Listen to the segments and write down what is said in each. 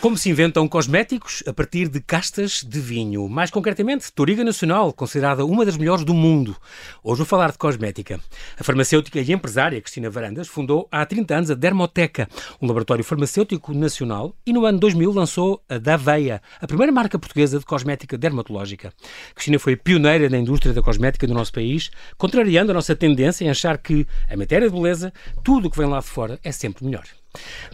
Como se inventam cosméticos a partir de castas de vinho? Mais concretamente, Toriga Nacional, considerada uma das melhores do mundo. Hoje vou falar de cosmética. A farmacêutica e empresária Cristina Varandas fundou há 30 anos a Dermoteca, um laboratório farmacêutico nacional, e no ano 2000 lançou a Daveia, a primeira marca portuguesa de cosmética dermatológica. Cristina foi pioneira na indústria da cosmética do nosso país, contrariando a nossa tendência em achar que, em matéria de beleza, tudo o que vem lá de fora é sempre melhor.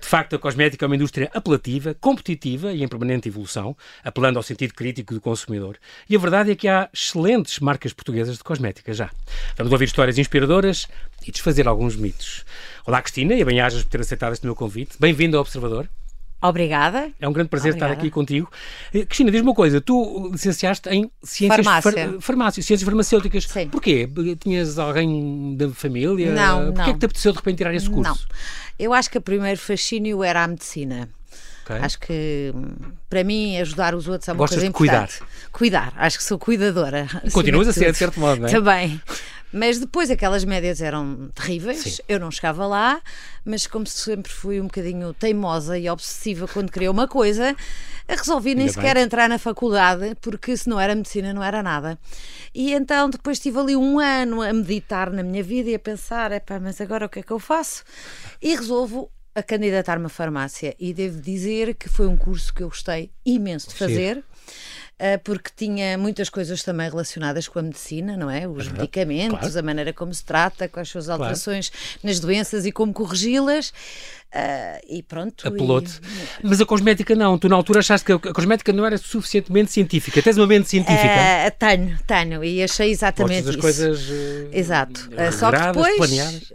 De facto, a cosmética é uma indústria apelativa, competitiva e em permanente evolução, apelando ao sentido crítico do consumidor. E a verdade é que há excelentes marcas portuguesas de cosmética já. Vamos ouvir histórias inspiradoras e desfazer alguns mitos. Olá, Cristina, e bem-ajas por ter aceitado este meu convite. Bem-vindo ao Observador. Obrigada. É um grande prazer Obrigada. estar aqui contigo. Eh, Cristina, diz-me uma coisa, tu licenciaste em ciências farmácia, far, farmácia ciências farmacêuticas. Sim. Porquê? Tinhas alguém da família? Não, Porquê não. é que te apeteceu de repente tirar esse curso? Não. Eu acho que o primeiro fascínio era a medicina. Okay. Acho que para mim ajudar os outros é uma Gostas coisa de cuidar. Cuidar, acho que sou cuidadora. Continuas a ser, de certo modo, não é? Também. Mas depois aquelas médias eram terríveis, Sim. eu não chegava lá, mas como sempre fui um bocadinho teimosa e obsessiva quando queria uma coisa, resolvi nem Ainda sequer bem. entrar na faculdade, porque se não era medicina não era nada. E então depois estive ali um ano a meditar na minha vida e a pensar, epá, mas agora o que é que eu faço? E resolvo a candidatar-me à farmácia e devo dizer que foi um curso que eu gostei imenso de fazer. Eh, porque tinha muitas coisas também relacionadas com a medicina, não é? Os medicamentos, claro. a maneira como se trata, quais são as alterações claro. nas doenças e como corrigi-las. Uh, e pronto. Apelou-te. E... Mas a cosmética não. Tu na altura achaste que a cosmética não era suficientemente científica. Tens uma mente científica? Uh, tenho, tenho. E achei exatamente Gostas isso. coisas. Uh, Exato. Só que depois. Planeadas.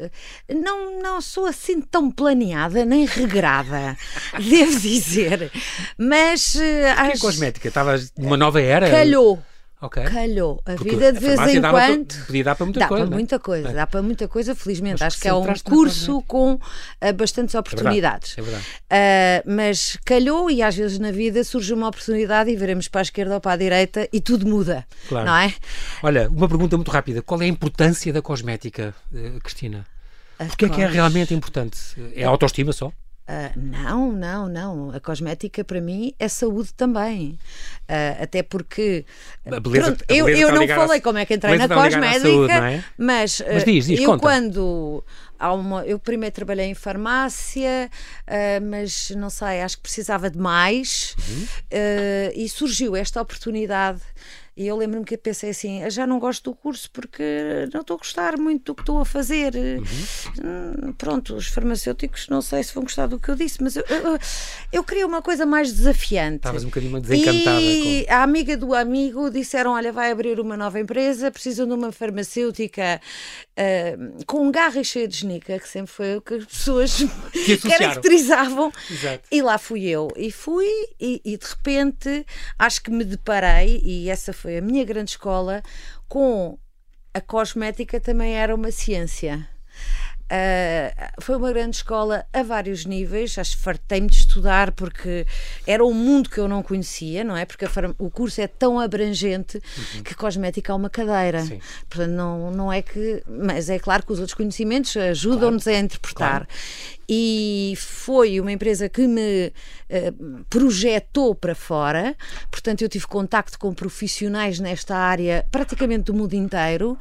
Não, não sou assim tão planeada nem regrada, devo dizer. Mas. Uh, acho... a cosmética? Estavas numa nova era? Calhou. Okay. Calhou. A Porque vida de vez em quando. Para, podia dar para muita dá coisa. Para muita coisa é. Dá para muita coisa, felizmente. Acho que é um curso com uh, bastantes oportunidades. É verdade. É verdade. Uh, mas calhou e às vezes na vida surge uma oportunidade e veremos para a esquerda ou para a direita e tudo muda. Claro. Não é? Olha, uma pergunta muito rápida. Qual é a importância da cosmética, eh, Cristina? Porquê é que é realmente importante? É a autoestima só? Uh, não, não, não. A cosmética para mim é saúde também. Uh, até porque. A beleza, pronto, eu, eu não falei a, como é que entrei na cosmética, saúde, é? mas, uh, mas diz, diz, eu conta. quando. Uma, eu primeiro trabalhei em farmácia, mas não sei, acho que precisava de mais uhum. e surgiu esta oportunidade e eu lembro-me que pensei assim: já não gosto do curso porque não estou a gostar muito do que estou a fazer. Uhum. Pronto, os farmacêuticos não sei se vão gostar do que eu disse, mas eu, eu, eu queria uma coisa mais desafiante. Estavas um bocadinho desencantada. E com... a amiga do amigo disseram: Olha, vai abrir uma nova empresa, precisam de uma farmacêutica uh, com garra e cheia de genica, que sempre foi o que as pessoas que caracterizavam. Exato. E lá fui eu. E fui, e, e de repente acho que me deparei, e essa foi a minha grande escola, com a cosmética também era uma ciência. Uh, foi uma grande escola a vários níveis, acho que fartei-me de estudar porque era um mundo que eu não conhecia, não é? Porque o curso é tão abrangente uhum. que cosmética é uma cadeira. Sim. Portanto, não, não é que. Mas é claro que os outros conhecimentos ajudam-nos claro. a interpretar. Claro. E foi uma empresa que me uh, projetou para fora, portanto, eu tive contacto com profissionais nesta área praticamente do mundo inteiro.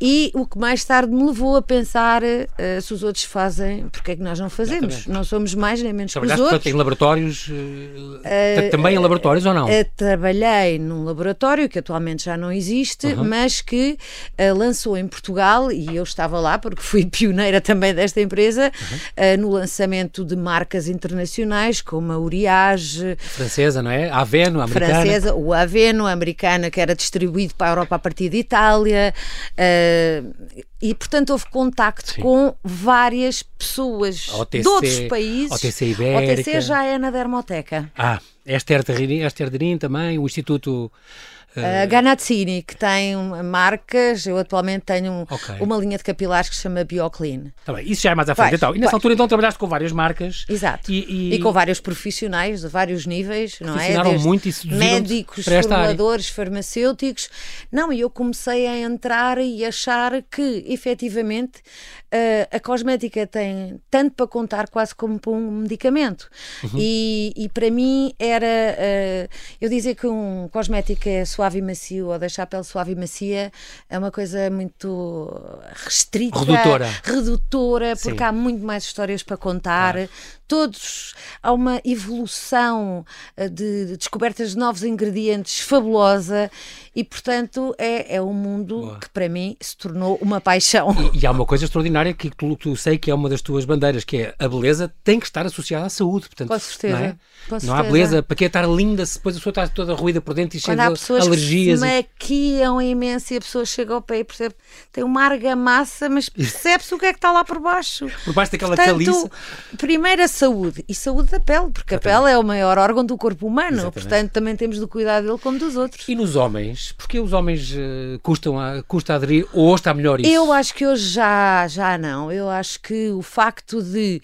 E o que mais tarde me levou a pensar uh, se os outros fazem, porque é que nós não fazemos? Exatamente. Não somos mais nem menos que os outros. em laboratórios, uh, também em laboratórios ou não? Trabalhei num laboratório que atualmente já não existe, uhum. mas que lançou em Portugal, e eu estava lá porque fui pioneira também desta empresa, uhum. no lançamento de marcas internacionais como a Uriage. Francesa, não é? A Aveno, americana. Francesa, o Aveno, a americana, que era distribuído para a Europa a partir de Itália. Uh, e portanto houve contacto Sim. com várias pessoas OTC, de outros países. OTC Ibérica. OTC já é na Dermoteca. Ah, Esther Derrin também, o Instituto Uh, Ganazzini, que tem marcas, eu atualmente tenho okay. uma linha de capilares que se chama BioClean. Tá bem, isso já é mais à frente. então, e nessa altura então trabalhaste com várias marcas. Exato. E, e... e com vários profissionais de vários níveis, não é? Desde muito e médicos, formuladores, farmacêuticos. Não, e eu comecei a entrar e achar que, efetivamente, uh, a cosmética tem tanto para contar quase como para um medicamento. Uhum. E, e, para mim era, uh, eu dizer que um cosmético é suave e macio ou deixar a pele suave e macia é uma coisa muito restrita, redutora, redutora porque Sim. há muito mais histórias para contar. Claro todos há uma evolução eh, de descobertas de novos ingredientes fabulosa e, portanto, é, é um mundo Boa. que para mim se tornou uma paixão. E, e há uma coisa extraordinária que tu, tu, sei que é uma das tuas bandeiras, que é a beleza tem que estar associada à saúde. Portanto, Com certeza. Não, é? Com não há beleza, para que estar linda se depois a pessoa está toda ruída por dentro e cheia de alergias? Quando que se maquiam imenso e a pessoa chega ao pé e percebe tem uma argamassa, mas percebe-se o que é que está lá por baixo. Por baixo daquela Portanto, caliça. Primeiro a saúde e saúde da pele, porque a pele é o maior órgão do corpo humano, Exatamente. portanto também temos de cuidar dele como dos outros. E nos homens? Porque os homens uh, custam a, custa aderir ou está melhor isso? Eu acho que hoje já, já não. Eu acho que o facto de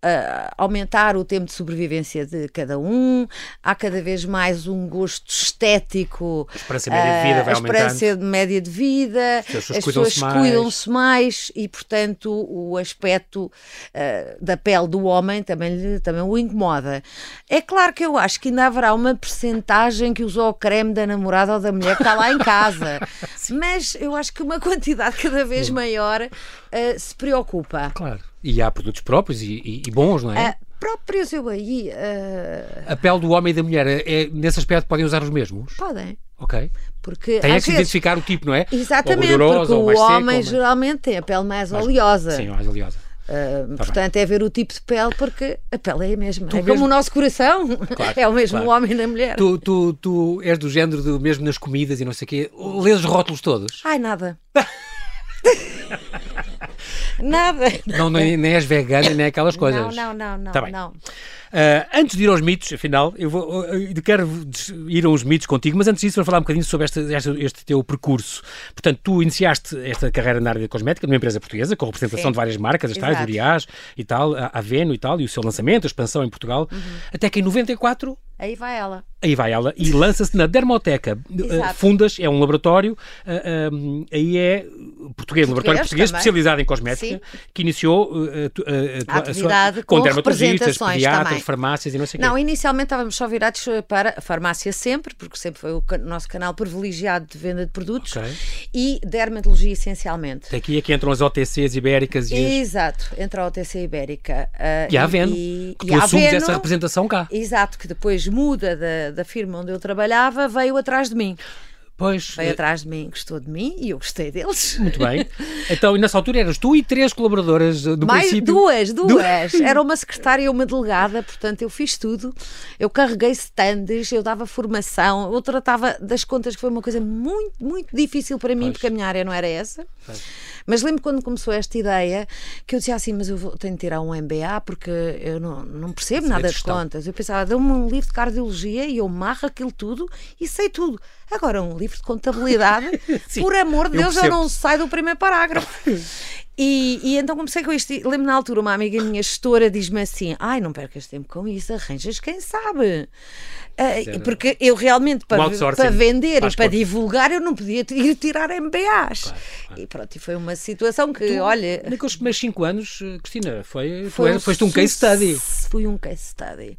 uh, aumentar o tempo de sobrevivência de cada um, há cada vez mais um gosto estético. A esperança média de vida vai aumentando. A esperança média de vida, as pessoas, as pessoas cuidam-se mais. mais. e, portanto, o aspecto uh, da pele do homem também, também o incomoda. É claro que eu acho que ainda haverá uma percentagem que usou o creme da namorada ou da mulher que está lá em casa, mas eu acho que uma quantidade cada vez maior uh, se preocupa. Claro. E há produtos próprios e, e, e bons, não é? Uh, próprios, eu aí. Uh... A pele do homem e da mulher, é, nesse aspecto, podem usar os mesmos? Podem. Ok. Porque, tem é que vezes... identificar o tipo, não é? Exatamente, porque o homem seco, geralmente tem a pele mais, mais oleosa. Sim, mais oleosa. Uh, tá portanto, bem. é ver o tipo de pele, porque a pele é a mesma. Tu é mesmo... como o nosso coração, claro, é o mesmo claro. homem e a mulher. Tu, tu, tu és do género do mesmo nas comidas e não sei o quê. Lês os rótulos todos? Ai, nada. Nada. Não, nem, nem és vegana, nem aquelas coisas. Não, não, não, não. Tá não. Uh, antes de ir aos mitos, afinal, eu, vou, eu quero ir aos mitos contigo, mas antes disso, vou falar um bocadinho sobre este, este, este, teu percurso. Portanto, tu iniciaste esta carreira na área da cosmética numa empresa portuguesa, com representação Sim. de várias marcas, as tais, Uriás e tal, a Aveno e tal, e o seu lançamento, a expansão em Portugal, uhum. até que em 94 Aí vai ela. Aí vai ela e lança-se na Dermoteca. Uh, Fundas, é um laboratório, uh, um, aí é português, português laboratório português também. especializado em cosmética, Sim. que iniciou uh, a, a, atividade a sua, com, com dermatologistas, pediatras, também. farmácias e não sei o Não, quê. inicialmente estávamos só virados para a farmácia sempre, porque sempre foi o nosso canal privilegiado de venda de produtos, okay. e dermatologia essencialmente. Aqui é que entram as OTCs ibéricas e as... Exato, entra a OTC ibérica. e a Aveno, e, que tu assumes essa representação cá. Exato, que depois muda da, da firma onde eu trabalhava, veio atrás de mim. Pois. Veio é... atrás de mim, gostou de mim e eu gostei deles. Muito bem. Então, nessa altura eras tu e três colaboradoras do Mais princípio? Duas, duas. Era uma secretária e uma delegada, portanto eu fiz tudo. Eu carreguei stands, eu dava formação, eu tratava das contas, que foi uma coisa muito, muito difícil para mim, pois. porque a minha área não era essa. Pois. Mas lembro quando começou esta ideia que eu dizia assim, mas eu vou, tenho de tirar um MBA porque eu não, não percebo Sim, nada de contas. Eu pensava, dê-me um livro de cardiologia e eu marro aquilo tudo e sei tudo. Agora, um livro de contabilidade, por amor de Deus, eu, eu não saio do primeiro parágrafo. E, e, então comecei com isto. Lembro na altura, uma amiga minha gestora diz-me assim: Ai, não percas tempo com isso, arranjas quem sabe. Uh, porque eu realmente, para, para vender e para divulgar, eu não podia ir tirar MBAs. Claro, claro. E pronto, e foi uma situação que, tu, olha. Naqueles primeiros 5 anos, Cristina, foi, foi, foi, foste um case study. Fui um case study.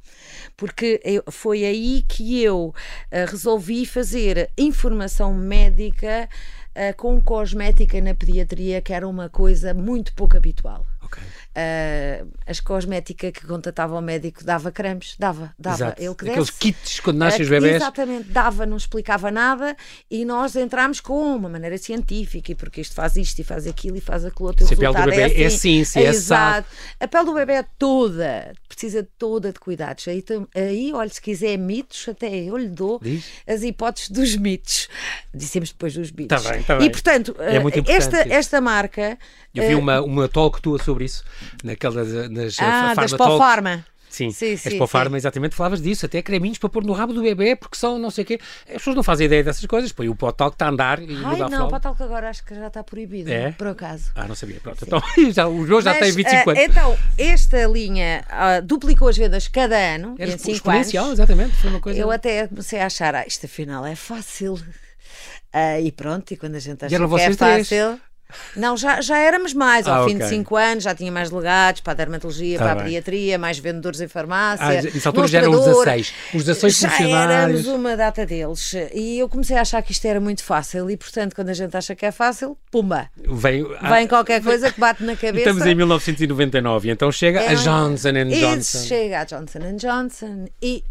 Porque eu, foi aí que eu uh, resolvi fazer informação médica uh, com cosmética na pediatria, que era uma coisa muito pouco habitual. Okay. Uh, as cosmética que contatava o médico dava cremes, dava, dava. Exato. Ele que Aqueles kits quando nascem uh, os bebés. Exatamente, dava, não explicava nada e nós entramos com uma maneira científica e porque isto faz isto e faz aquilo e faz aquilo outro. Se a pele do bebê é, assim, é ciência, é, é exato. A pele do bebê é toda, precisa toda de cuidados. Aí, aí olha, se quiser mitos, até eu lhe dou Diz? as hipóteses dos mitos. Dissemos depois dos mitos. Tá bem, tá bem. E portanto, é esta, esta marca. Eu vi uma, uma talk tua sobre isso, naquela nas ah, das Farma. Sim, sim, sim exatamente, falavas disso, até creminhos para pôr no rabo do bebê, porque são não sei o quê. As pessoas não fazem ideia dessas coisas, põe o potal que está a andar e Ai, não, o potal que agora acho que já está proibido, é? por acaso. Ah, não sabia, pronto. Então, já, o João já tem 25 uh, anos. Então, esta linha uh, duplicou as vendas cada ano, Era em 5 anos. exatamente, foi uma coisa... Eu até comecei a achar, ah, isto afinal é fácil. Uh, e pronto, e quando a gente acha que é fácil... Três. Não, já, já éramos mais. Ao ah, fim okay. de 5 anos já tinha mais delegados para a dermatologia, tá para bem. a pediatria, mais vendedores em farmácia. Ah, nessa altura já eram 16. Os 16 já funcionários. éramos uma data deles. E eu comecei a achar que isto era muito fácil. E portanto, quando a gente acha que é fácil, pumba! Vem, vem qualquer coisa que bate na cabeça. Estamos em 1999 então chega é, a Johnson Johnson. Chega a Johnson Johnson e.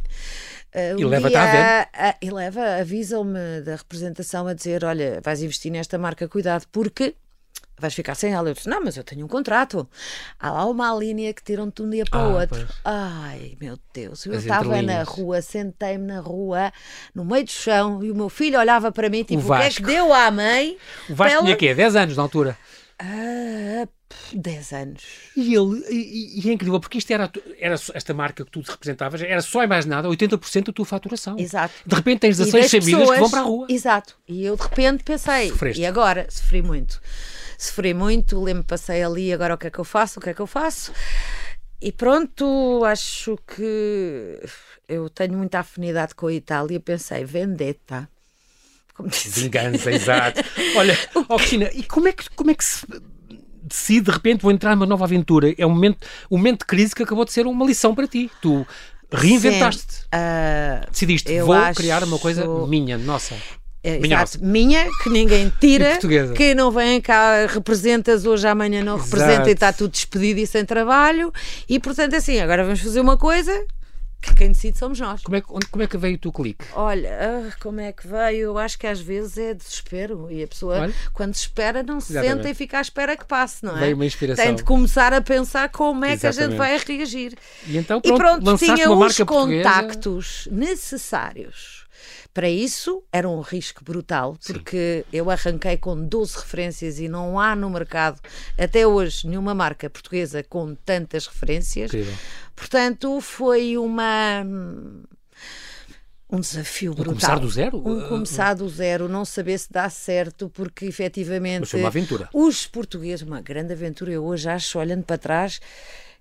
Uh, e leva-te à uh, E leva, avisa-me da representação a dizer: olha, vais investir nesta marca, cuidado, porque vais ficar sem ela. Eu disse, não, mas eu tenho um contrato. Há lá uma linha que tiram-te de um dia para o ah, outro. Pois. Ai, meu Deus. Eu estava na rua, sentei-me na rua, no meio do chão, e o meu filho olhava para mim, tipo, o, o que é que deu à mãe? O Vasco ela... tinha quê? 10 anos na altura? Ah, 10 anos. E ele, e, e, é incrível, porque isto era, era esta marca que tu representavas, era só e mais nada 80% da tua faturação. Exato. De repente tens 16 famílias pessoas, que vão para a rua. Exato. E eu de repente pensei, Sofreste. e agora? Sofri muito sofri muito, lembro passei ali, agora o que é que eu faço, o que é que eu faço? E pronto, acho que eu tenho muita afinidade com a Itália, pensei, vendetta. Vingança, exato. Olha, Cristina, e como é que, como é que se decide de repente vou entrar numa nova aventura? É um momento, um momento de crise que acabou de ser uma lição para ti. Tu reinventaste. Uh, Decidiste, vou acho... criar uma coisa minha, nossa. É, minha, exato, minha, que ninguém tira, que não vem cá, representas hoje, amanhã não exato. representa e está tudo despedido e sem trabalho. E portanto, assim, agora vamos fazer uma coisa que quem decide somos nós. Como é, como é que veio o teu clique? Olha, ah, como é que veio? Eu acho que às vezes é desespero e a pessoa, Olha. quando se espera, não se Exatamente. senta e fica à espera que passe, não é? Veio uma inspiração. Tem de começar a pensar como é Exatamente. que a gente vai reagir. E então, pronto, e pronto tinha os contactos necessários para isso era um risco brutal, porque Sim. eu arranquei com 12 referências e não há no mercado, até hoje, nenhuma marca portuguesa com tantas referências. Incrível. Portanto, foi uma um desafio brutal. Um começar do zero? Um começar do zero, não saber se dá certo, porque efetivamente. Mas foi uma aventura. Os portugueses, uma grande aventura, eu hoje acho, olhando para trás,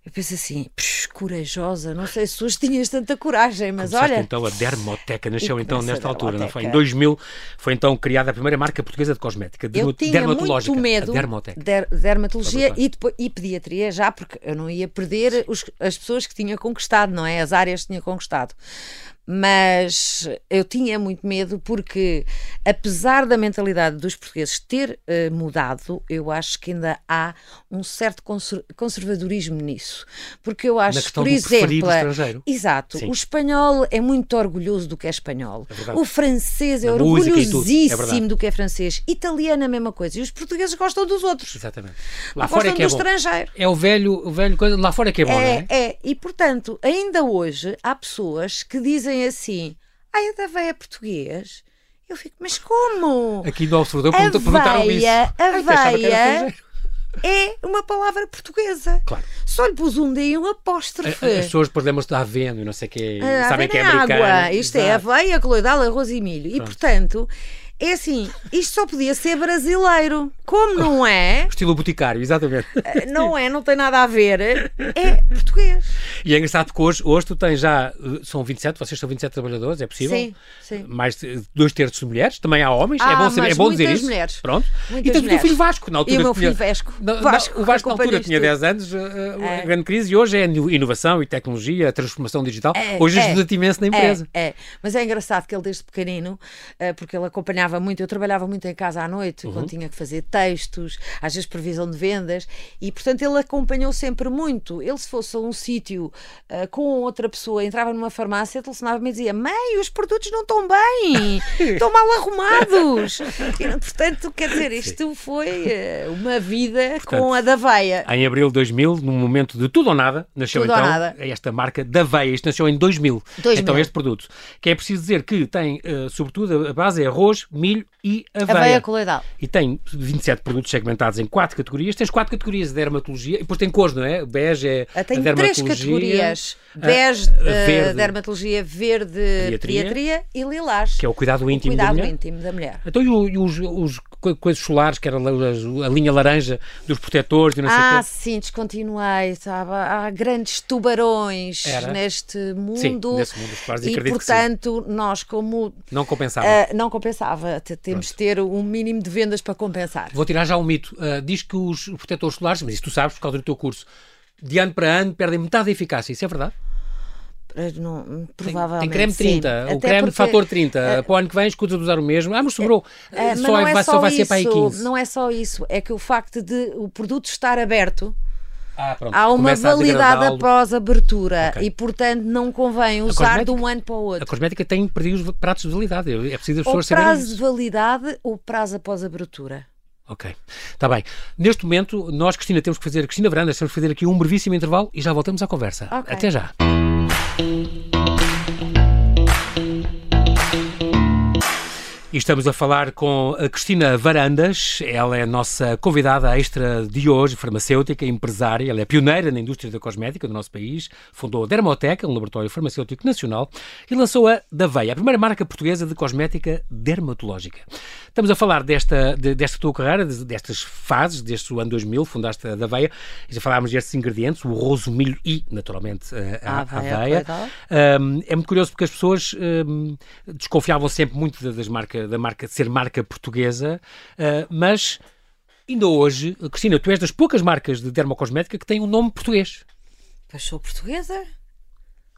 eu penso assim, corajosa, não sei se hoje tinhas tanta coragem, mas Começaste olha. então a Dermoteca, nasceu então nesta altura, não foi? Em 2000 foi então criada a primeira marca portuguesa de cosmética, eu tinha dermatológica. Muito medo dermoteca. Der, dermatologia e, depois, e pediatria já, porque eu não ia perder os, as pessoas que tinha conquistado, não é? As áreas que tinha conquistado mas eu tinha muito medo porque, apesar da mentalidade dos portugueses ter uh, mudado, eu acho que ainda há um certo conservadorismo nisso. Porque eu acho, por exemplo, exato, Sim. o espanhol é muito orgulhoso do que é espanhol, é o francês é orgulhosíssimo é do que é francês, italiano é a mesma coisa, e os portugueses gostam dos outros. Exatamente. Lá fora é que é bom. estrangeiro. É o velho, o velho coisa, lá fora é que é bom, é, não é? É, e portanto, ainda hoje há pessoas que dizem assim: ai, a da veia português. Eu fico, mas como? Aqui no Observador perguntaram isso. A veia é uma palavra portuguesa. Claro. Só lhe pus um D e um apóstrofe. As pessoas podemos estar vendo e não sei o que, sabem que é americano. Água. Isto Exato. é aveia, coloidal, arroz e milho. Pronto. E portanto, é assim, isto só podia ser brasileiro. Como não é? Estilo boticário, exatamente. Eh, não é, não tem nada a ver. É português. E é engraçado porque hoje, hoje tu tens já, eh, são 27, vocês são 27 trabalhadores, é possível? Sim, sim. Mais dois terços de mulheres, também há homens, ah, é bom, saber, é bom dizer isso. mulheres. Pronto. Muitas e tens mulheres. o teu filho Vasco, na altura. E o meu filho Vasco. Vasco o Vasco na altura tinha 10 anos, eh, a grande crise, e hoje é inovação e tecnologia, transformação digital. É, hoje é, ajuda-te imenso na empresa. É, é, mas é engraçado que ele desde pequenino, porque ele acompanhava muito, eu trabalhava muito em casa à noite, uhum. quando tinha que fazer textos, às vezes previsão de vendas, e portanto ele acompanhou sempre muito. Ele, se fosse a um sítio uh, com outra pessoa, entrava numa farmácia, telefonava-me e dizia: Mãe, os produtos não estão bem, estão mal arrumados. E, portanto, quer dizer, isto foi uh, uma vida portanto, com a da veia. Em abril de 2000, num momento de tudo ou nada, nasceu tudo então nada. esta marca da veia. Isto nasceu em 2000. 2000. Então, este produto. Que é preciso dizer que tem, uh, sobretudo, a base é arroz, milho e aveia. Aveia coloidal. E tem 27 produtos segmentados em quatro categorias. Tens quatro categorias de dermatologia e depois tem cores, não é? Bege é Ah, Tem a três categorias: a- bege, a eh, verde, dermatologia, verde, Pediatria, pediatria, e lilás. que é o cuidado o íntimo da cuidado mulher. íntimo da mulher. Então e, o- os, os coisas solares, que era a, a linha laranja dos protetores e não sei o Ah, quê? sim, descontinuei, sabe? Há grandes tubarões Era? neste mundo. Sim, nesse mundo solares, e portanto, nós como Não compensava. ah, não compensava, temos de ter um mínimo de vendas para compensar. Vou tirar já um mito. Ah, diz que os protetores solares, mas isso tu sabes por causa do teu curso, de ano para ano perdem metade da eficácia. Isso é verdade? Não, provavelmente. tem creme sim. 30, o Até creme fator 30. eh, para o ano que vem escusa de usar o mesmo. Ah, mas sobrou. eh, mas só, não é- é vai, só, só vai isso, ser para aí 15. Não é só isso, é que o facto de o produto estar aberto Ah, pronto. há uma a validade após abertura Ok. e, portanto, não convém usar de um ano para o A outro. cosmética tem prazos de pratos de validade. É preciso as pessoas saberem prazo isso. de validade ou prazo após abertura. Ok, está bem. Neste momento, nós, Cristina, temos que fazer, Cristina Varandas, temos que fazer aqui um brevíssimo intervalo e já voltamos à conversa. Ok. Até já. E estamos a falar com a Cristina Varandas, ela é a nossa convidada extra de hoje, farmacêutica, empresária, ela é pioneira na indústria da cosmética do nosso país, fundou a Dermoteca, um laboratório farmacêutico nacional, e lançou a Daveia, a primeira marca portuguesa de cosmética dermatológica. Estamos a falar desta, de- desta tua carreira, de- destas fases, desde o ano 2000, fundaste a Daveia, e já falámos destes ingredientes, o roso, milho e, naturalmente, a, a, A aveia. Um, é muito curioso porque as pessoas um, desconfiavam sempre muito da- das marca, da marca de ser marca portuguesa, uh, mas ainda hoje, Cristina, tu és das poucas marcas de dermocosmética que têm um nome português. Pois sou portuguesa.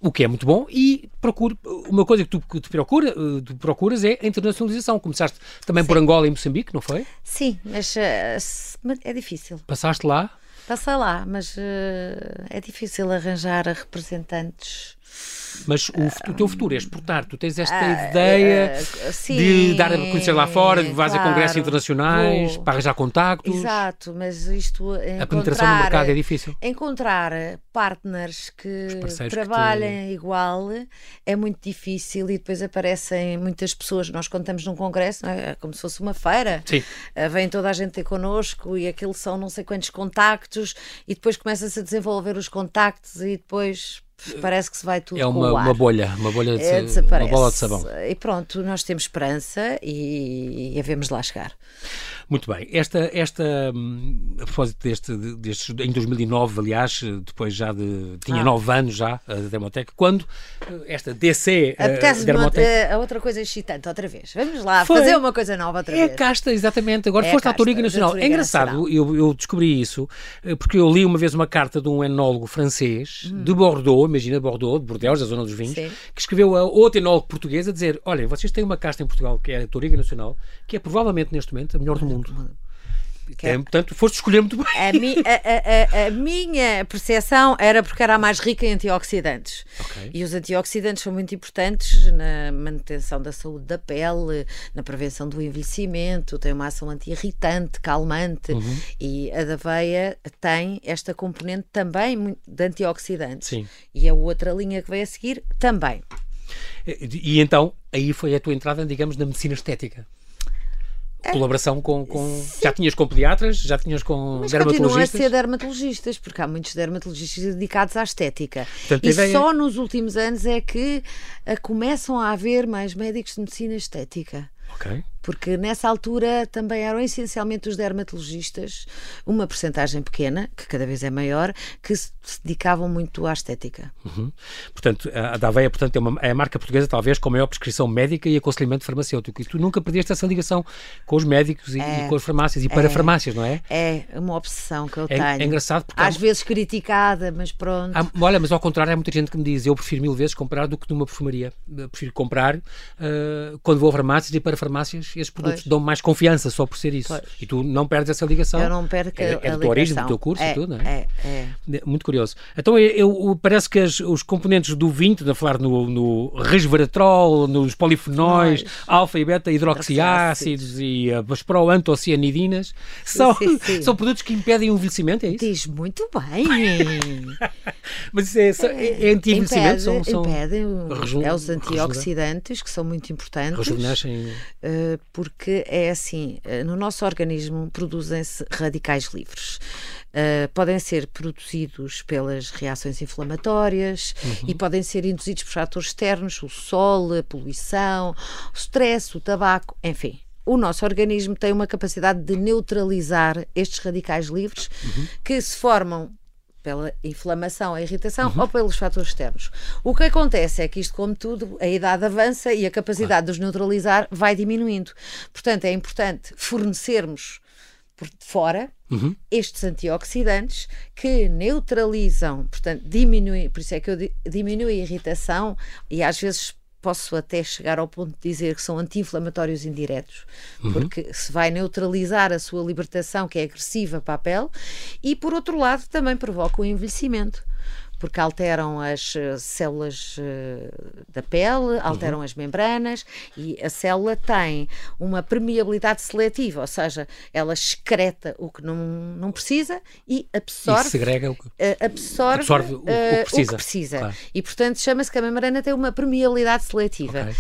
O que é muito bom e procuro, uma coisa que tu, que tu, procura, uh, tu procuras é a internacionalização. Começaste também por Angola e Moçambique, não foi? Sim, mas, eh, mas é difícil. Passaste lá. Passei lá, mas eh, é difícil arranjar representantes. Mas o, o teu futuro é exportar. Tu tens esta Ah, ideia eh, sim, de dar a conhecer lá fora, de vais a congressos claro. internacionais, Vou. para arranjar contactos. Exato, mas isto A penetração no mercado é difícil. Encontrar partners que parceiros que trabalhem igual é muito difícil e depois aparecem muitas pessoas. Nós contamos num congresso, é? É como se fosse uma feira. Sim. Vem toda a gente ter connosco e aquilo são não sei quantos contactos e depois começa-se a desenvolver os contactos e depois parece que se vai tudo É uma, uma bolha, uma bolha de, É, uma bola de sabão. E pronto, nós temos esperança e, e havemos de lá chegar. Muito bem. Esta, esta hum, a propósito deste, destes, em 2009, aliás, depois já de. tinha Ah. nove anos já, a Dermotec, quando eh, esta DC eh, Apetece-me Dermotec. a outra coisa excitante outra vez. Vamos lá, Foi. fazer uma coisa nova outra É a vez. casta, exatamente. Agora É a foste à Toriga Nacional. É engraçado, eu, eu descobri isso, eh, porque eu li uma vez uma carta de um enólogo francês Hum. de Bordeaux, imagina Bordeaux, de Bordeaux, da zona dos vinhos, Sim. que escreveu a outro enólogo português a dizer: Olha, vocês têm uma casta em Portugal, que é a Toriga Nacional, que é provavelmente neste momento a melhor do mundo. Que é- É, portanto, foste escolher muito bem. A, mi- a- a- a- minha percepção era porque era a mais rica em antioxidantes. Ok. E os antioxidantes são muito importantes na manutenção da saúde da pele, na prevenção do envelhecimento, tem uma ação anti-irritante, calmante. Uhum. E a da aveia tem esta componente também de antioxidantes. Sim. E a outra linha que vai a seguir também. E, e então, aí foi a tua entrada, digamos, na medicina estética. É. Colaboração com, com. Já tinhas com pediatras, já tinhas com Mas continuam a dermatologistas. ser dermatologistas, porque há muitos dermatologistas dedicados à estética. Portanto, e ideia- só nos últimos anos é que ah, começam a haver mais médicos de medicina estética. Ok. Porque nessa altura também eram essencialmente os dermatologistas, uma percentagem pequena, que cada vez é maior, que se dedicavam muito à estética. Uhum. Portanto, a da Aveia portanto, é, uma, é a marca portuguesa, talvez, com a maior prescrição médica e aconselhamento farmacêutico. E tu nunca perdeste essa ligação com os médicos e, É. e com as farmácias e para farmácias, não é? É uma obsessão que eu É, tenho. é engraçado porque. há- Às vezes criticada, mas pronto. há- olha, mas ao contrário, há muita gente que me diz: eu prefiro mil vezes comprar do que numa perfumaria. Eu prefiro comprar ah, quando vou a farmácias e para farmácias, esses produtos dão mais confiança só por ser isso. Pois. E tu não perdes essa ligação. eu não perco É, a, é a do teu origem, do teu curso é, e tudo, não é? É, é. Muito curioso. Então eu, eu- parece que as- os componentes do vinho, a falar no, no resveratrol, nos polifenóis, Nós. alfa e beta hidroxiácidos e as proantocianidinas, são, sim, sim. são produtos que impedem o envelhecimento, é isso? Diz muito bem. Mas isso é, é, é anti-envelhecimento? Impede, São, são, impedem é os antioxidantes, que são muito importantes. rejuvenescem. Uh, porque é assim, uh, no nosso organismo produzem-se radicais livres. Uh, podem ser produzidos pelas reações inflamatórias uhum. e podem ser induzidos por fatores externos, o sol, a poluição, o stress, o tabaco, enfim. O nosso organismo tem uma capacidade de neutralizar estes radicais livres uhum. que se formam pela inflamação, a irritação uhum. ou pelos fatores externos. O que acontece é que isto, como tudo, a idade avança e a capacidade de os neutralizar vai diminuindo. Portanto, é importante fornecermos por fora uhum. estes antioxidantes que neutralizam, portanto, diminuem, por isso é que eu diminuo a irritação e às vezes posso até chegar ao ponto de dizer que são anti-inflamatórios indiretos, uhum. porque se vai neutralizar a sua libertação, que é agressiva para a pele, e por outro lado também provoca o envelhecimento porque alteram as eh, células eh, da pele, alteram uhum. as membranas e a célula tem uma permeabilidade seletiva, ou seja, ela excreta o que não, não precisa e absorve, e segrega o que, eh, absorve, absorve o, o, que precisa. O que precisa. Claro. E, portanto, chama-se que a membrana tem uma permeabilidade seletiva. Okay.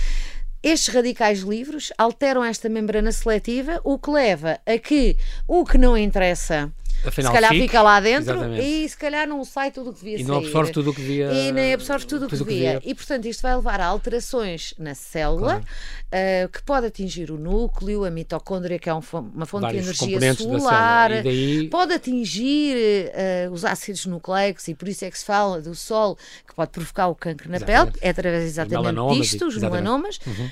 Estes radicais livres alteram esta membrana seletiva, o que leva a que o que não interessa Afinal, se calhar fica, fica lá dentro exatamente. e se calhar não sai tudo o que devia e não sair. absorve tudo o que devia. E nem absorve tudo o que, devia. E portanto isto vai levar a alterações na célula claro. uh, que pode atingir o núcleo, a mitocôndria, que é um, uma fonte Vários de energia solar, daí... pode atingir uh, os ácidos nucleicos e por isso é que se fala do sol que pode provocar o cancro na exatamente. pele, é através exatamente disto, os melanomas. Uhum.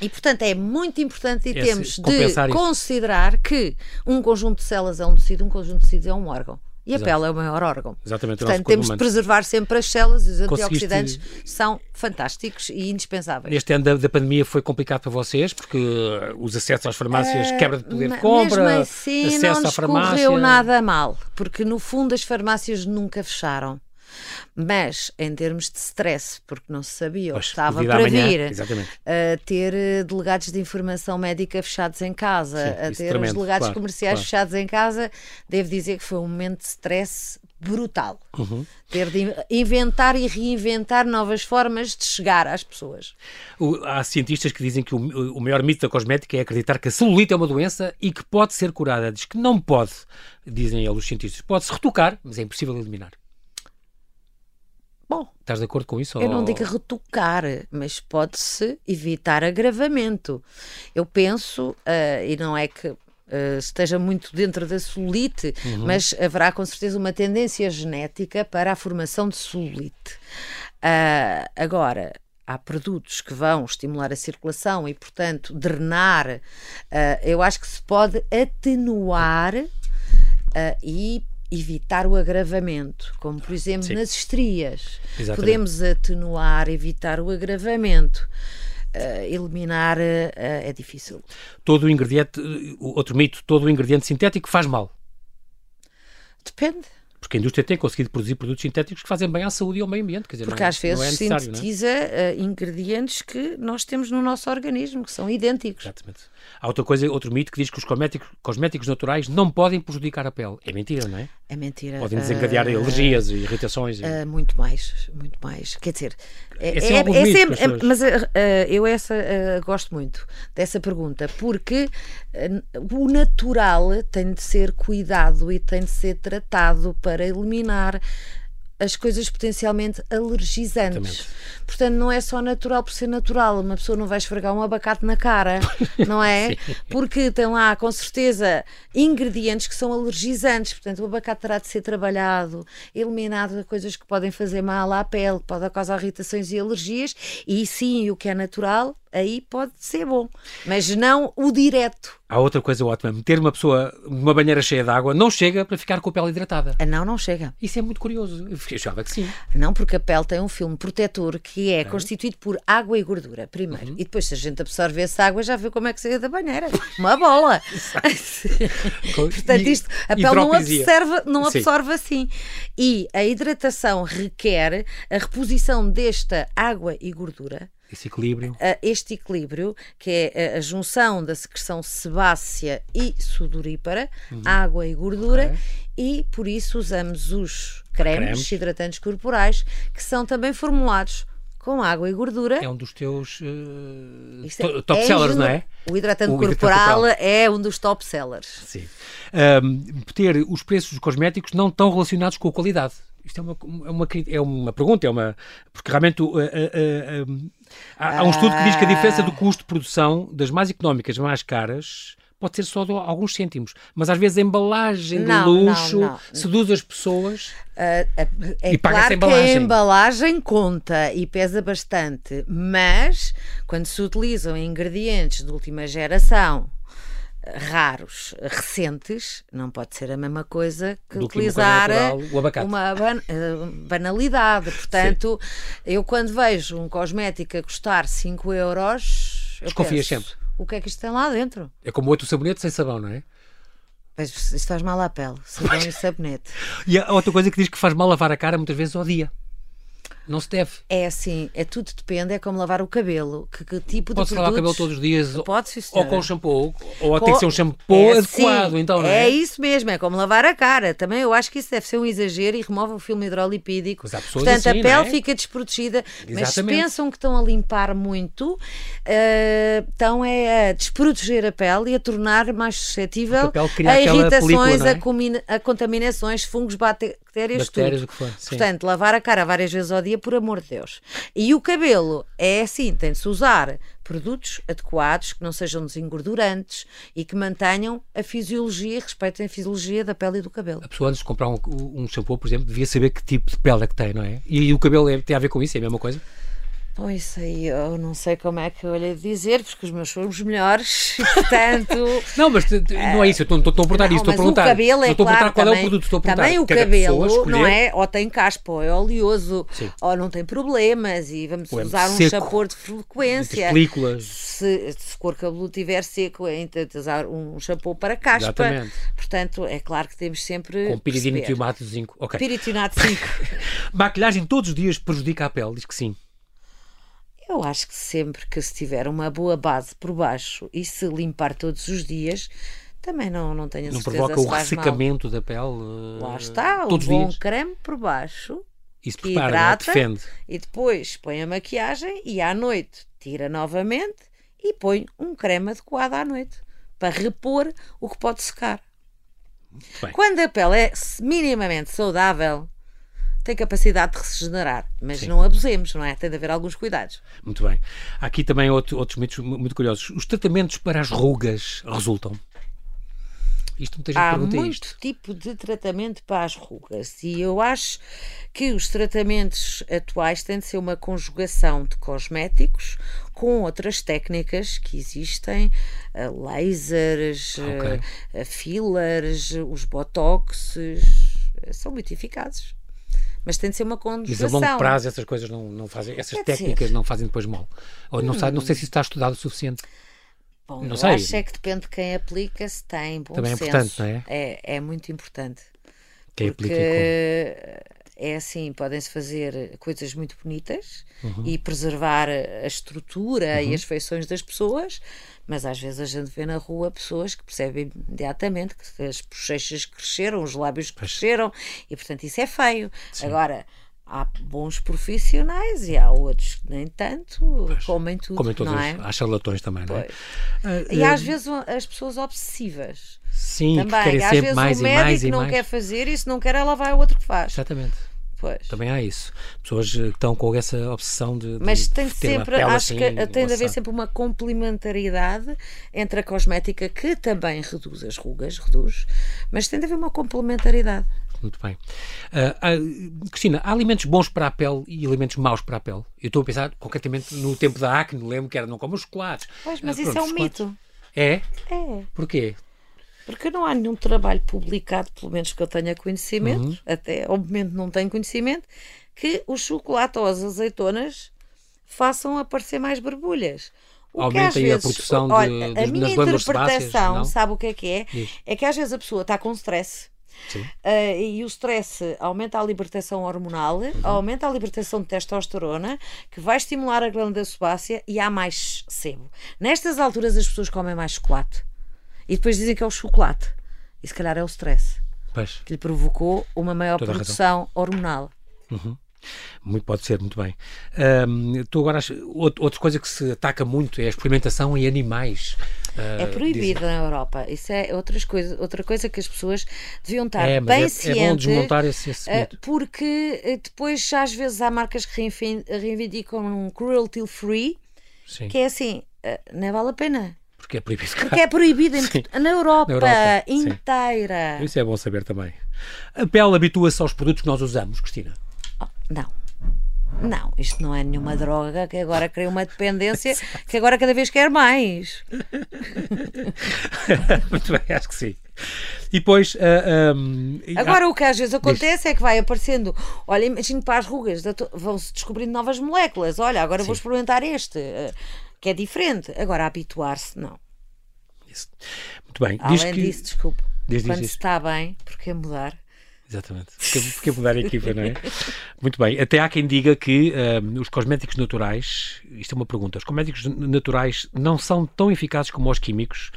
E, portanto, é muito importante e Esse, temos de isso. considerar que um conjunto de células é um tecido, um conjunto de tecidos é um órgão. E a Exato. pele é o maior órgão. Exatamente. Portanto, temos de preservar sempre as células e os antioxidantes são fantásticos e indispensáveis. Este ano da, da, pandemia foi complicado para vocês porque uh, os acessos às farmácias, uh, quebra de poder de compra, mesmo assim, acesso não à farmácia. não correu nada mal, porque no fundo as farmácias nunca fecharam. Mas em termos de stress, porque não se sabia o que estava para amanhã, vir, a ter eh, delegados de informação médica fechados em casa, Sim, a ter tremendo, os delegados claro, comerciais claro. fechados em casa, devo dizer que foi um momento de stress brutal. Uhum. Ter de inventar e reinventar novas formas de chegar às pessoas. O, há cientistas que dizem que o, o, maior mito da cosmética é acreditar que a celulite é uma doença e que pode ser curada. Diz que não pode, dizem eles os cientistas. Pode-se retocar, mas é impossível eliminar. Bom, estás de acordo com isso? Eu ou... não digo retocar, mas pode-se evitar agravamento. Eu penso, uh, e não é que uh, esteja muito dentro da celulite, uhum. mas haverá com certeza uma tendência genética para a formação de celulite. Uh, agora, há produtos que vão estimular a circulação e, portanto, drenar. eu acho que se pode atenuar e evitar o agravamento, como por exemplo Sim. nas estrias. Exatamente. Podemos atenuar, evitar o agravamento. Uh, eliminar uh, é difícil. Todo o ingrediente, outro mito, todo o ingrediente sintético faz mal. Depende porque a indústria tem conseguido produzir produtos sintéticos que fazem bem à saúde e ao meio ambiente. Quer dizer, porque não, às vezes é sintetiza é? ingredientes que nós temos no nosso organismo, que são idênticos. Exatamente. Há outra coisa, outro mito que diz que os cosméticos, cosméticos naturais não podem prejudicar a pele. É mentira, não é? É mentira. Podem desencadear uh, alergias e irritações. E... Uh, muito mais, muito mais. Quer dizer, é, é, é, é sempre, é, mas uh, eu essa gosto muito dessa pergunta, porque o natural tem de ser cuidado e tem de ser tratado para eliminar as coisas potencialmente alergizantes. Exatamente. Portanto, não é só natural por ser natural. Uma pessoa não vai esfregar um abacate na cara, não é? Porque tem lá, com certeza, ingredientes que são alergizantes. Portanto, o abacate terá de ser trabalhado, eliminado de coisas que podem fazer mal à pele, que podem causar irritações e alergias. E sim, o que é natural aí pode ser bom, mas não o direto. Há outra coisa ótima, meter uma pessoa numa banheira cheia de água não chega para ficar com a pele hidratada. Ah, não, não chega. Isso é muito curioso. Eu achava que sim. Não, porque a pele tem um filme protetor que é, é. constituído por água e gordura, primeiro. Uhum. E depois, se a gente absorver essa água, já vê como é que sai da banheira. Uma bola. Portanto, isto, a pele não absorve, não absorve assim. E a hidratação requer a reposição desta água e gordura esse equilíbrio? Este equilíbrio, que é a junção da secreção sebácea e sudorípara, uhum. água e gordura, okay. e por isso usamos os cremes, cremes hidratantes corporais, que são também formulados com água e gordura. É um dos teus uh, to top é sellers, não é? O hidratante, o corporal, corporal, é um dos top sellers. Sim. Um, ter os preços dos cosméticos não estão relacionados com a qualidade. Isto é uma, é uma, é uma pergunta, é uma. Porque realmente uh, uh, uh, há, há, um estudo que diz que a diferença do custo de produção das mais económicas mais caras pode ser só de alguns cêntimos, mas às vezes a embalagem não, de luxo não, não. seduz as pessoas uh, é e paga claro embalagem. que a embalagem conta e pesa bastante, mas quando se utilizam ingredientes de última geração raros, recentes, não pode ser a mesma coisa que Do utilizar que uma ban eh, banalidade. Portanto, Sim. eu quando vejo um cosmético a custar 5 euros. Desconfias sempre. O que é que isto tem lá dentro? É como outro sabonete sem sabão, não é? Mas isto faz mal à pele, sabão e sabonete. E a outra coisa que diz que faz mal lavar a cara muitas vezes ao dia. Não se deve. É assim, é tudo depende, é como lavar o cabelo. Que, que tipo Pode de Pode lavar o cabelo todos os dias, Pode, ou com shampoo, ou com... tem que ser um shampoo é, adequado, sim, então, não é? É isso mesmo, é como lavar a cara. Também eu acho que isso deve ser um exagero e remove o filme hidrolipídico. Portanto, assim, a pele é? fica desprotegida, Exatamente. mas se pensam que estão a limpar muito, uh, estão é a desproteger a pele e a tornar mais suscetível a, irritações, película, é? a, contaminações, fungos, bactérias, bactérias tudo. For, Portanto, lavar a cara várias vezes ao dia por amor de Deus. E o cabelo é assim, tem-se usar produtos adequados, que não sejam desengordurantes e que mantenham a fisiologia, respeitem a fisiologia da pele e do cabelo. A pessoa antes de comprar um, um shampoo, por exemplo, devia saber que tipo de pele é que tem, não é? E, e o cabelo é, tem a ver com isso, é a mesma coisa? Bom, isso aí eu não sei como é que eu lhe dizer, porque os meus são os melhores, portanto. não, mas não é isso, eu estou, estou a perguntar não, isso, estou a perguntar. O cabelo é estou a perguntar qual também, é o produto, estou a perguntar. Também o cabelo, não é? Ou tem caspa, ou é oleoso, Sim. ou não tem problemas, e vamos é usar um shampoo de frequência. Películas. Se, se o cabelo estiver seco, é usar um shampoo para caspa. Exatamente. Portanto, é claro que temos sempre. Com piridinato de zinco. Ok. Piridinato de zinco. Maquilhagem todos os dias prejudica a pele, diz que sim. Eu acho que sempre que se tiver uma boa base por baixo e se limpar todos os dias, também não, não tenho não certeza provoca se o ressecamento da pele? Lá está, todos um bom dias. creme por baixo. Isso que prepara, é? hidrata, defende. E depois põe a maquiagem e à noite tira novamente e põe um creme adequado à noite para repor o que pode secar. Bem. Quando a pele é minimamente saudável, tem capacidade de regenerar, mas Sim. não abusemos, não é? Tem de haver alguns cuidados. Muito bem. Há aqui também outro, outros mitos muito curiosos. Os tratamentos para as rugas resultam? Isto muita gente Há pergunta muito isto. tipo de tratamento para as rugas e eu acho que os tratamentos atuais têm de ser uma conjugação de cosméticos com outras técnicas que existem, eh, lasers, okay. Eh, fillers, os botoxes, eh, são muito eficazes mas tem de ser uma conjugação. Mas a longo prazo essas coisas não, não fazem, essas técnicas não fazem depois mal. Ou não, hum. sabe, não sei se isso está estudado o suficiente. Bom, não sei. acho é que depende de quem aplica, se tem bom Também é senso. importante, não é? É, é muito importante. Quem aplica é assim, podem-se fazer coisas muito bonitas uhum. e preservar a estrutura uhum. e as feições das pessoas, mas às vezes a gente vê na rua pessoas que percebem imediatamente que as bochechas cresceram, os lábios cresceram e, portanto, isso é feio. Sim. Agora, há bons profissionais e há outros que nem tanto, pois, comem tudo. Comem todos, não é? há charlatões também, não é? Uh, e uh, às vezes as pessoas obsessivas. Sim, também. que querem às sempre vezes mais o médico e mais e não mais. quer fazer e se não quer ela vai ao outro que faz. Exatamente. Pois. Também há isso. Pessoas que estão com essa obsessão de. Mas de tem sempre, acho assim, que tem de haver sempre uma complementaridade entre a cosmética que também reduz as rugas, reduz, mas tem de haver uma complementaridade. Muito bem. Uh, uh, Cristina, há alimentos bons para a pele e alimentos maus para a pele? Eu estou a pensar concretamente no tempo da acne, lembro que era não como os chocolates. Pois, mas uh, isso pronto, é um mito. É? É. Porquê? Porque não há nenhum trabalho publicado, pelo menos que eu tenha conhecimento, uhum. até ao momento não tenho conhecimento, que o chocolate ou as azeitonas façam aparecer mais borbulhas. O Aumenta aí vezes, a produção de, olha, a minha interpretação, sabe o que é que é? Diz. É que às vezes a pessoa está com stress Uh, e o stress aumenta a libertação hormonal, uhum. aumenta a libertação de testosterona, que vai estimular a glândula sebácea e há mais sebo. Nestas alturas as pessoas comem mais chocolate. E depois dizem que é o chocolate. E se calhar é o stress. Pois. Que lhe provocou uma maior Toda produção hormonal. Uhum. Muito pode ser, muito bem. Um, tu agora, outra coisa que se ataca muito é a experimentação em animais. Uh, é proibido na Europa. Isso é outras coisa, outra coisa que as pessoas deviam estar é, bem é, cientes. É bom desmontar esse, esse uh, Porque eh, depois, às vezes, há marcas que reivindicam um cruelty free, Sim. que é assim, uh, não vale a pena. Porque é proibido. Porque é proibido em, na Europa, na Europa inteira. Sim. Isso é bom saber também. A pele habitua-se aos produtos que nós usamos, Cristina? Oh, não. Não, isto não é nenhuma droga que agora cria uma dependência que agora cada vez quer mais. Muito bem, acho que sim. E depois. Uh, ah, um, agora, o que às vezes acontece é que vai aparecendo. Olha, imagino para as rugas, vão-se descobrindo novas moléculas. Olha, agora sim. vou experimentar este, uh, que é diferente. Agora, habituar-se, não. Isso. Muito bem. Além diz que... disso, desculpe. Diz, quando diz, se está bem, porque mudar? Exatamente. Porque, porque mudar a equipa, não é? Muito bem. Até há quem diga que um, os cosméticos naturais, isto é uma pergunta, os cosméticos naturais não são tão eficazes como os químicos.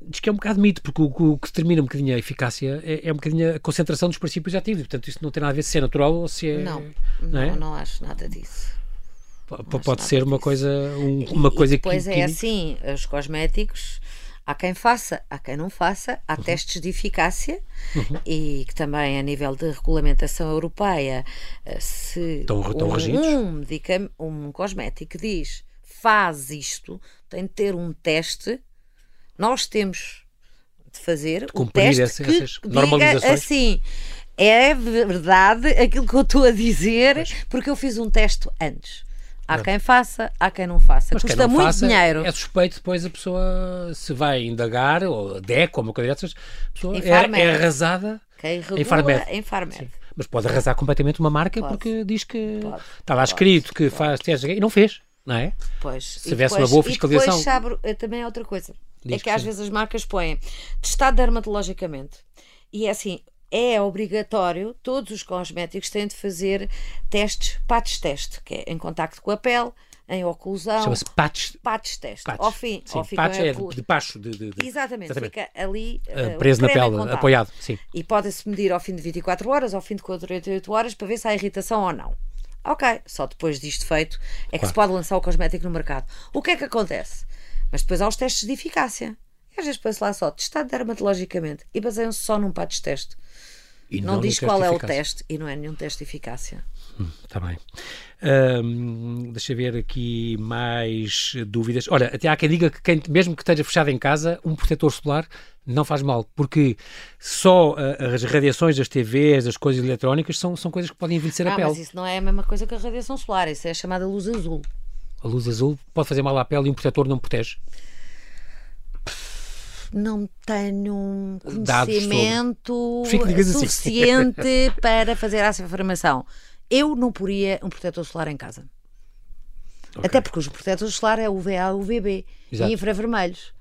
Diz que é um bocado mito, porque o, o que determina um bocadinho a eficácia é, é, um bocadinho a concentração dos princípios ativos. Portanto, isso não tem nada a ver se é natural ou se é. Não, não, é? não acho nada disso. P pode ser uma coisa, um, uma coisa e depois que. Depois é assim, os cosméticos Há quem faça, há quem não faça, há uhum. testes de eficácia uhum. e que também a nível de regulamentação europeia eh, se estão, estão um, um, um cosmético diz faz isto, tem de ter um teste, nós temos de fazer de o teste essa, que essas diga assim é verdade aquilo que eu estou a dizer, pois. porque eu fiz um teste antes. Há quem faça, há quem não faça. Mas Custa muito faça, dinheiro. É suspeito depois a pessoa se vai indagar, ou DEC, ou uma coisa dessas, a pessoa é, é, arrasada quem regula, em Farmed. Em Farmed. Mas pode arrasar completamente uma marca pode. porque diz que pode. estava escrito que faz testes e não fez, não é? Pois. Se tivesse uma boa fiscalização. E depois, sabe, eh, também é outra coisa. Diz é que, que às vezes as marcas põem testado dermatologicamente. E é assim, é obrigatório, todos os cosméticos têm de fazer testes, patch teste, que é em contacto com a pele, em oclusão. Chama-se patch. Patch teste. Patch. Ao fim. Sim, ao fim patch é de, de pacho. De, de, de, exatamente, exatamente, fica ali. Uh, preso na pele, apoiado. Sim. E pode-se medir ao fim de 24 horas, ao fim de 48 horas, para ver se há irritação ou não. Ok, só depois disto feito é que claro. se pode lançar o cosmético no mercado. O que é que acontece? Mas depois há os testes de eficácia. Às vezes põe-se lá só testado dermatologicamente e baseiam-se só num patch teste. E não, não diz qual é o teste e não é nenhum teste de eficácia. Está hum, bem. Um, deixa ver aqui mais dúvidas. Olha, até há quem diga que quem, mesmo que esteja fechado em casa, um protetor solar não faz mal, porque só uh, as radiações das TVs, das coisas eletrónicas, são, são coisas que podem envelhecer ah, a pele. Mas isso não é a mesma coisa que a radiação solar, isso é a chamada luz azul. A luz azul pode fazer mal à pele e um protetor não protege? Não tenho conhecimento assim. suficiente assim. para fazer essa afirmação. Eu não poria um protetor solar em casa. Okay. Até porque os protetores solar é UVA, UVB Exato. e infravermelhos.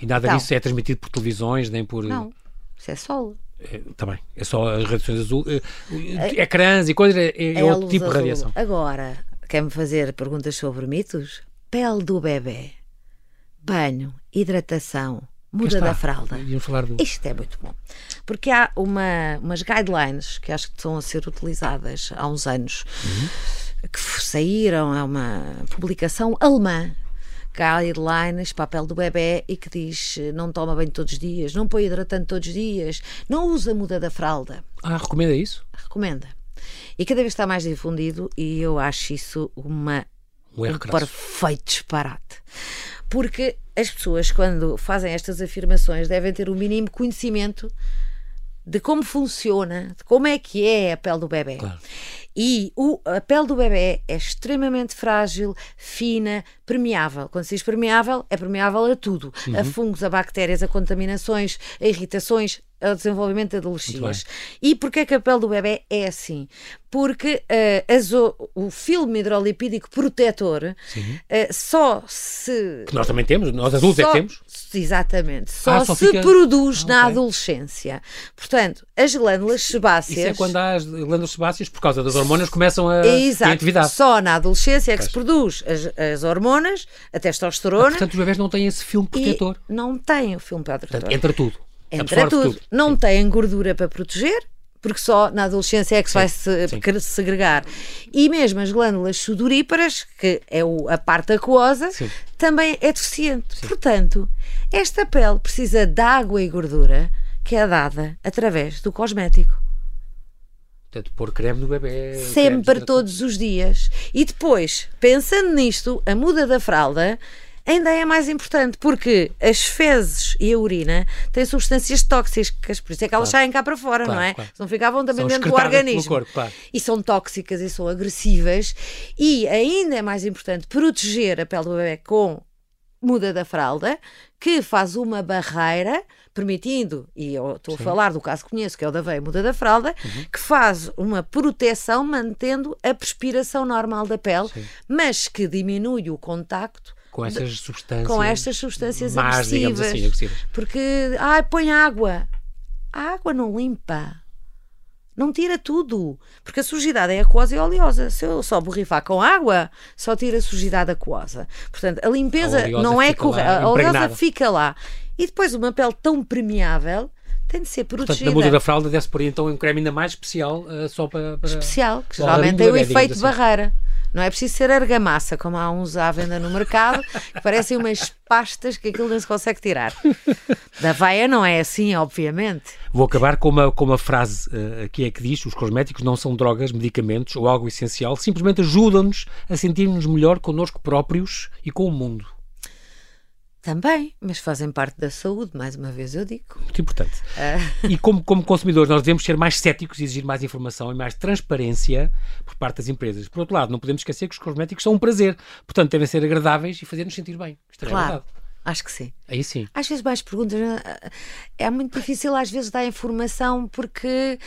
E nada então, disso é transmitido por televisões, nem por. Não, isso é sol. Está é, bem, é só as radiações azul, é, ecrãs e coisas, é, é, é outro tipo azul. de radiação. Agora, quer-me fazer perguntas sobre mitos? Pele do bebê, banho, hidratação, muda da fralda. Do... Isto é muito bom. Porque há uma, umas guidelines que acho que estão a ser utilizadas há uns anos uhum. que saíram, é uma publicação alemã. Guidelines, papel do bebê e que diz não toma banho todos os dias, não põe hidratante todos os dias, não usa muda da fralda. Ah, recomenda isso? Recomenda. E cada vez está mais difundido e eu acho isso uma, um, um perfeito disparate. Porque as pessoas, quando fazem estas afirmações, devem ter o mínimo conhecimento de como funciona, de como é que é a pele do bebê. Claro. E o, a pele do bebê é extremamente frágil, fina, permeável. Quando se diz permeável, é permeável a tudo: uhum. a fungos, a bactérias, a contaminações, a irritações, ao desenvolvimento de alergias. E porquê que a pele do bebê é assim? Porque uh, o filme hidrolipídico protetor uh, só se. Que nós também temos, nós adultos só, é que temos. Exatamente. Só, ah, só se fica... produz ah, na okay. adolescência. Portanto, as glândulas sebáceas. Isso é quando há as glândulas sebáceas, por causa das hormonas, começam a Exato. ter atividade. Só na adolescência é que se produz as, as hormonas, a testosterona. Ah, portanto, os bebés não têm esse filme protetor. não têm o filme protetor. Portanto, entra tudo. Entra tudo. tudo. Não Sim. têm gordura para proteger, porque só na adolescência é que se vai se segregar. E mesmo as glândulas sudoríparas, que é o, a parte aquosa, Sim. também é deficiente. Sim. Portanto, esta pele precisa de água e gordura que é dada através do cosmético. Portanto, pôr creme no bebê. Sempre, todos os dias. E depois, pensando nisto, a muda da fralda ainda é mais importante, porque as fezes e a urina têm substâncias tóxicas, por isso é que elas claro. saem cá para fora, claro, não é? Claro. Não ficavam também são dentro do organismo. Corpo, claro. E são tóxicas e são agressivas. E ainda é mais importante proteger a pele do bebê com muda da fralda, que faz uma barreira permitindo, e eu estou a falar do caso que conheço, que é o da veia muda da fralda, uhum. que faz uma proteção mantendo a perspiração normal da pele, Sim. mas que diminui o contacto com essas substâncias com estas substâncias más, agressivas, assim, agressivas. porque ai põe água a água não limpa não tira tudo, porque a sujidade é aquosa e oleosa. Se eu só borrifar com água, só tira a sujidade aquosa. Portanto, a limpeza a não é correta. A oleosa fica lá. E depois uma pele tão permeável tem de ser protegida. Portanto, na muda da fralda deve-se pôr então um creme ainda mais especial uh, só para, para, Especial, que geralmente tem o efeito assim. barreira. Não é preciso ser argamassa, como há uns à venda no mercado, que parecem umas pastas que aquilo não se consegue tirar. Da veia não é assim, obviamente. Vou acabar com uma, com uma frase uh, que é que diz: os cosméticos não são drogas, medicamentos ou algo essencial, simplesmente ajudam-nos a sentir-nos melhor connosco próprios e com o mundo. Também, mas fazem parte da saúde, mais uma vez eu digo. Muito importante. Uh... E como, como consumidores, nós devemos ser mais céticos e exigir mais informação e mais transparência por parte das empresas. Por outro lado, não podemos esquecer que os cosméticos são um prazer, portanto, devem ser agradáveis e fazer-nos sentir bem. Isto é claro. verdade. Acho que sim. Aí sim. Às vezes mais perguntas. É muito difícil às vezes dar informação porque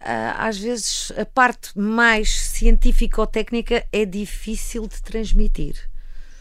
uh, às vezes a parte mais científica ou técnica é difícil de transmitir.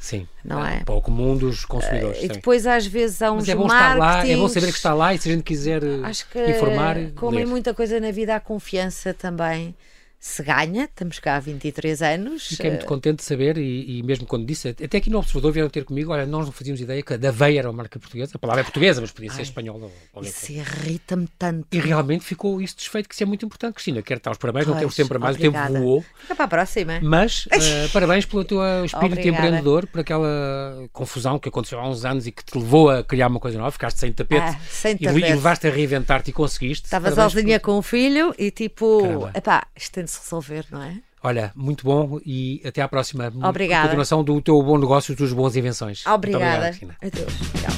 Sim, não é? Para o comum dos consumidores. Uh, e depois às vezes há uns Mas é bom estar lá, é bom saber que está lá e se a gente quiser Acho que, informar. Como ler. em muita coisa na vida, há confiança também se ganha, estamos cá há 23 anos. Fiquei muito eh, contente de saber, e, e, mesmo quando disse, até aqui no Observador vieram ter comigo, olha, nós não fazíamos ideia que a da Veia era uma marca portuguesa, a palavra é portuguesa, mas podia ser espanhola. Isso irrita-me tanto. E realmente ficou isso desfeito, que isso é muito importante, Cristina. Quero estar os parabéns, pois, não temos tempo para mais, obrigada. o tempo voou. Fica para a próxima. Mas uh, parabéns pelo teu espírito obrigada. empreendedor, por aquela confusão que aconteceu há uns anos e que te levou a criar uma coisa nova, ficaste sem tapete, ah, sem tapete. E, e levaste a reinventar-te e conseguiste. Estava sozinha por... com o filho e tipo, epá, tem de se resolver, não é? Olha, muito bom e até à próxima. Obrigada. Continuação do teu bom negócio, dos bons invenções. Obrigada. Adeus. Tchau.